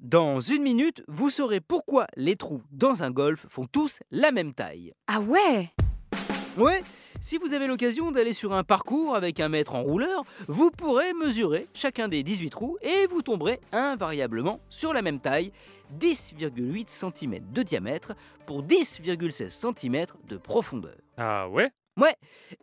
Dans une minute, vous saurez pourquoi les trous dans un golf font tous la même taille. Ah ouais? Ouais, si vous avez l'occasion d'aller sur un parcours avec un mètre en rouleur, vous pourrez mesurer chacun des 18 trous et vous tomberez invariablement sur la même taille, 10,8 cm de diamètre pour 10,16 cm de profondeur. Ah ouais? Ouais,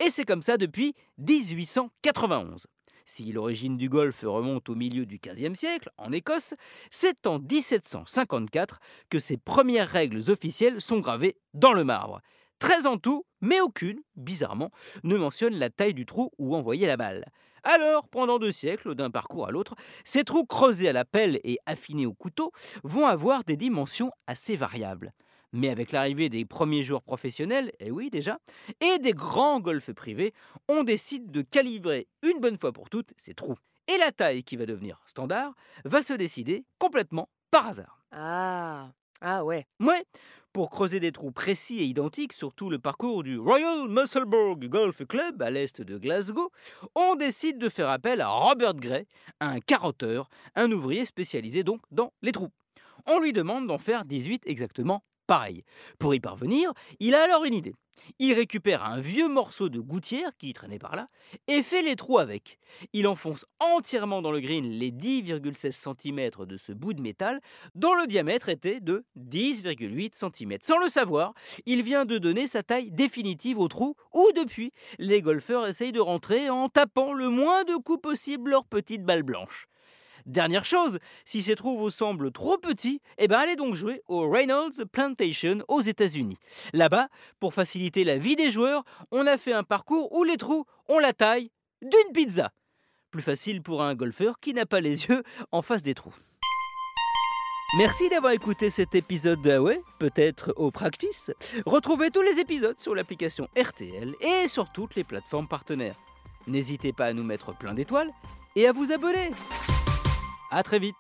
et c'est comme ça depuis 1891. Si l'origine du golf remonte au milieu du XVe siècle, en Écosse, c'est en 1754 que ces premières règles officielles sont gravées dans le marbre. 13 en tout, mais aucune, bizarrement, ne mentionne la taille du trou où envoyer la balle. Alors, pendant deux siècles, d'un parcours à l'autre, ces trous creusés à la pelle et affinés au couteau vont avoir des dimensions assez variables. Mais avec l'arrivée des premiers joueurs professionnels, et oui déjà, et des grands golfs privés, on décide de calibrer une bonne fois pour toutes ces trous. Et la taille qui va devenir standard va se décider complètement par hasard. Ah, ah ouais. Ouais, pour creuser des trous précis et identiques sur tout le parcours du Royal Musselburgh Golf Club à l'est de Glasgow, on décide de faire appel à Robert Gray, un carotteur, un ouvrier spécialisé donc dans les trous. On lui demande d'en faire 18 exactement pareil. Pour y parvenir, il a alors une idée. Il récupère un vieux morceau de gouttière qui traînait par là et fait les trous avec. Il enfonce entièrement dans le green les 10,16 cm de ce bout de métal dont le diamètre était de 10,8 cm. Sans le savoir, il vient de donner sa taille définitive au trou où depuis, les golfeurs essayent de rentrer en tapant le moins de coups possible leur petite balle blanche. Dernière chose, si ces trous vous semblent trop petits, eh ben allez donc jouer au Reynolds Plantation aux États-Unis. Là-bas, pour faciliter la vie des joueurs, on a fait un parcours où les trous ont la taille d'une pizza. Plus facile pour un golfeur qui n'a pas les yeux en face des trous. Merci d'avoir écouté cet épisode de Huawei, peut-être au practice. Retrouvez tous les épisodes sur l'application RTL et sur toutes les plateformes partenaires. N'hésitez pas à nous mettre plein d'étoiles et à vous abonner. À très vite